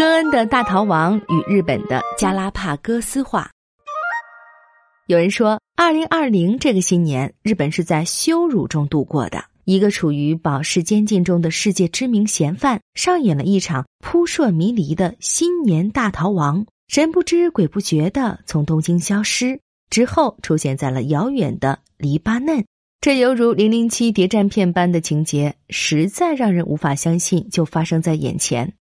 戈恩的大逃亡与日本的加拉帕戈斯化。有人说，二零二零这个新年，日本是在羞辱中度过的。一个处于保释监禁中的世界知名嫌犯，上演了一场扑朔迷离的新年大逃亡，神不知鬼不觉的从东京消失，之后出现在了遥远的黎巴嫩。这犹如零零七谍战片般的情节，实在让人无法相信就发生在眼前。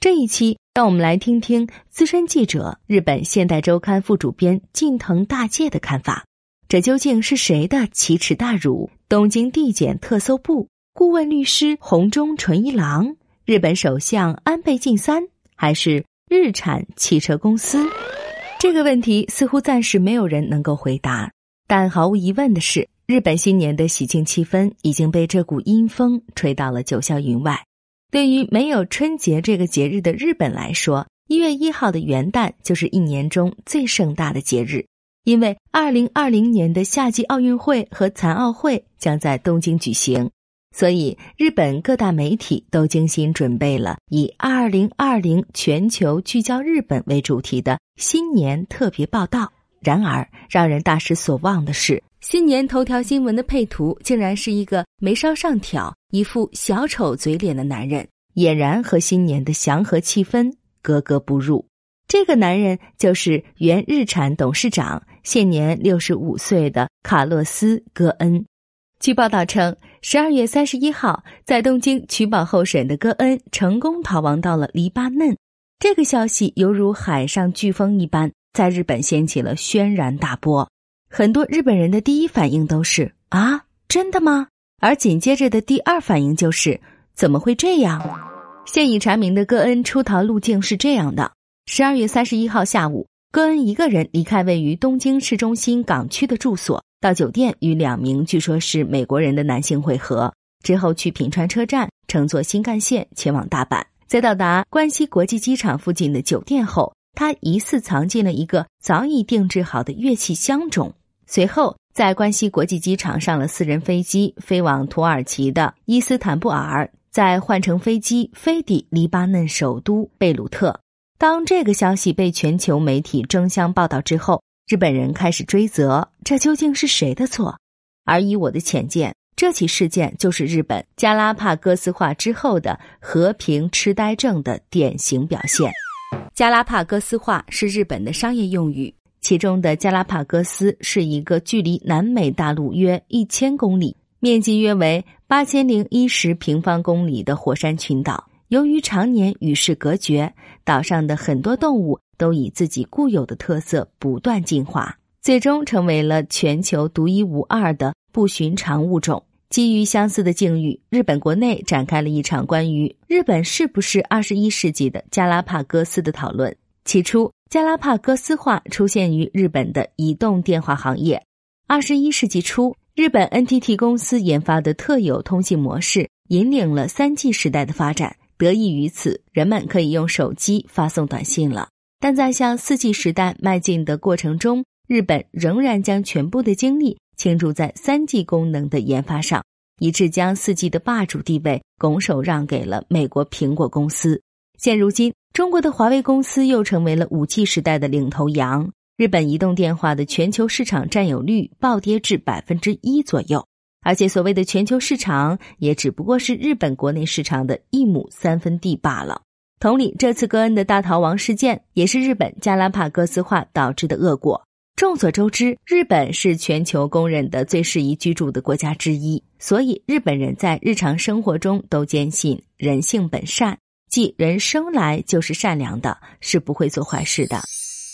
这一期，让我们来听听资深记者、日本现代周刊副主编近藤大介的看法。这究竟是谁的奇耻大辱？东京地检特搜部顾问律师红中纯一郎，日本首相安倍晋三，还是日产汽车公司？这个问题似乎暂时没有人能够回答。但毫无疑问的是，日本新年的喜庆气氛已经被这股阴风吹到了九霄云外。对于没有春节这个节日的日本来说，一月一号的元旦就是一年中最盛大的节日。因为二零二零年的夏季奥运会和残奥会将在东京举行，所以日本各大媒体都精心准备了以“二零二零全球聚焦日本”为主题的新年特别报道。然而，让人大失所望的是，新年头条新闻的配图竟然是一个眉梢上挑、一副小丑嘴脸的男人，俨然和新年的祥和气氛格格不入。这个男人就是原日产董事长。现年六十五岁的卡洛斯·戈恩，据报道称，十二月三十一号在东京取保候审的戈恩成功逃亡到了黎巴嫩。这个消息犹如海上飓风一般，在日本掀起了轩然大波。很多日本人的第一反应都是“啊，真的吗？”而紧接着的第二反应就是“怎么会这样？”现已查明的戈恩出逃路径是这样的：十二月三十一号下午。戈恩一个人离开位于东京市中心港区的住所，到酒店与两名据说是美国人的男性会合，之后去品川车站乘坐新干线前往大阪。在到达关西国际机场附近的酒店后，他疑似藏进了一个早已定制好的乐器箱中。随后，在关西国际机场上了私人飞机，飞往土耳其的伊斯坦布尔，再换乘飞机飞抵黎巴嫩首都贝鲁特。当这个消息被全球媒体争相报道之后，日本人开始追责，这究竟是谁的错？而以我的浅见，这起事件就是日本加拉帕戈斯化之后的和平痴呆症的典型表现。加拉帕戈斯化是日本的商业用语，其中的加拉帕戈斯是一个距离南美大陆约一千公里、面积约为八千零一十平方公里的火山群岛。由于常年与世隔绝，岛上的很多动物都以自己固有的特色不断进化，最终成为了全球独一无二的不寻常物种。基于相似的境遇，日本国内展开了一场关于日本是不是二十一世纪的加拉帕戈斯的讨论。起初，加拉帕戈斯化出现于日本的移动电话行业。二十一世纪初，日本 NTT 公司研发的特有通信模式引领了三 G 时代的发展。得益于此，人们可以用手机发送短信了。但在向四 G 时代迈进的过程中，日本仍然将全部的精力倾注在三 G 功能的研发上，以致将四 G 的霸主地位拱手让给了美国苹果公司。现如今，中国的华为公司又成为了五 G 时代的领头羊，日本移动电话的全球市场占有率暴跌至百分之一左右。而且，所谓的全球市场也只不过是日本国内市场的一亩三分地罢了。同理，这次戈恩的大逃亡事件也是日本加拉帕戈斯化导致的恶果。众所周知，日本是全球公认的最适宜居住的国家之一，所以日本人在日常生活中都坚信人性本善，即人生来就是善良的，是不会做坏事的。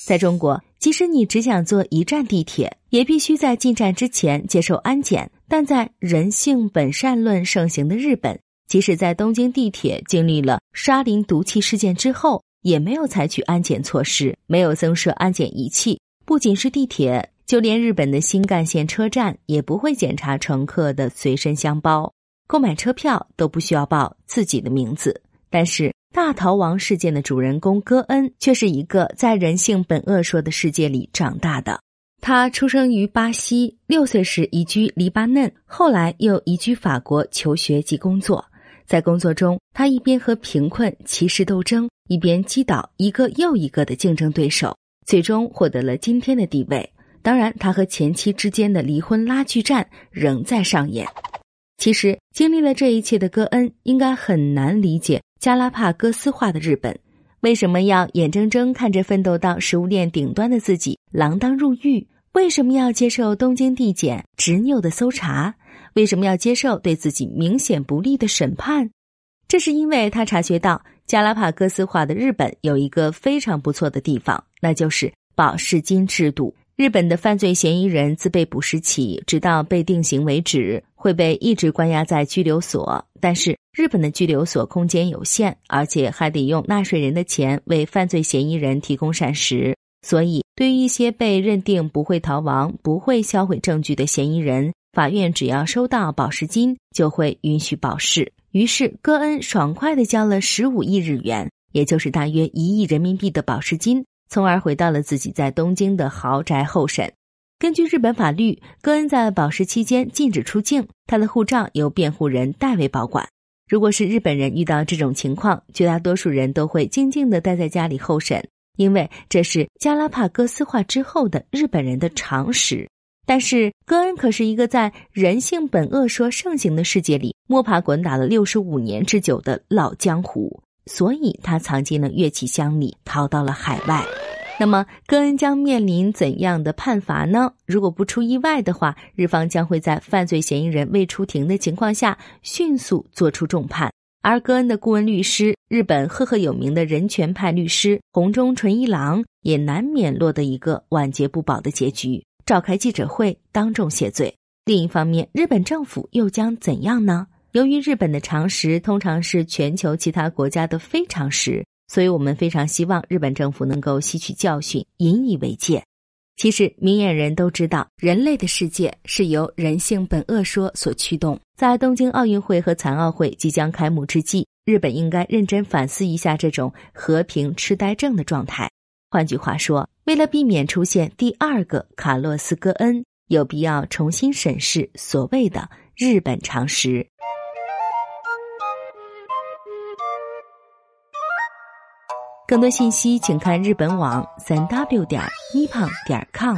在中国，即使你只想坐一站地铁，也必须在进站之前接受安检。但在人性本善论盛行的日本，即使在东京地铁经历了沙林毒气事件之后，也没有采取安检措施，没有增设安检仪器。不仅是地铁，就连日本的新干线车站也不会检查乘客的随身箱包，购买车票都不需要报自己的名字。但是大逃亡事件的主人公戈恩却是一个在人性本恶说的世界里长大的。他出生于巴西，六岁时移居黎巴嫩，后来又移居法国求学及工作。在工作中，他一边和贫困、歧视斗争，一边击倒一个又一个的竞争对手，最终获得了今天的地位。当然，他和前妻之间的离婚拉锯战仍在上演。其实，经历了这一切的戈恩应该很难理解加拉帕戈斯化的日本为什么要眼睁睁看着奋斗到食物链顶端的自己锒铛入狱，为什么要接受东京地检执拗的搜查。为什么要接受对自己明显不利的审判？这是因为他察觉到加拉帕戈斯化的日本有一个非常不错的地方，那就是保释金制度。日本的犯罪嫌疑人自被捕时起，直到被定刑为止，会被一直关押在拘留所。但是日本的拘留所空间有限，而且还得用纳税人的钱为犯罪嫌疑人提供膳食，所以对于一些被认定不会逃亡、不会销毁证据的嫌疑人。法院只要收到保释金，就会允许保释。于是，戈恩爽快地交了十五亿日元，也就是大约一亿人民币的保释金，从而回到了自己在东京的豪宅候审。根据日本法律，戈恩在保释期间禁止出境，他的护照由辩护人代为保管。如果是日本人遇到这种情况，绝大多数人都会静静地待在家里候审，因为这是加拉帕戈斯化之后的日本人的常识。但是，戈恩可是一个在人性本恶说盛行的世界里摸爬滚打了六十五年之久的老江湖，所以他藏进了乐器箱里，逃到了海外。那么，戈恩将面临怎样的判罚呢？如果不出意外的话，日方将会在犯罪嫌疑人未出庭的情况下迅速作出重判。而戈恩的顾问律师，日本赫赫有名的人权派律师红中纯一郎，也难免落得一个晚节不保的结局。召开记者会，当众谢罪。另一方面，日本政府又将怎样呢？由于日本的常识通常是全球其他国家的非常识，所以我们非常希望日本政府能够吸取教训，引以为戒。其实，明眼人都知道，人类的世界是由人性本恶说所驱动。在东京奥运会和残奥会即将开幕之际，日本应该认真反思一下这种和平痴呆症的状态。换句话说，为了避免出现第二个卡洛斯·戈恩，有必要重新审视所谓的日本常识。更多信息，请看日本网三 w 点 nippon 点 com。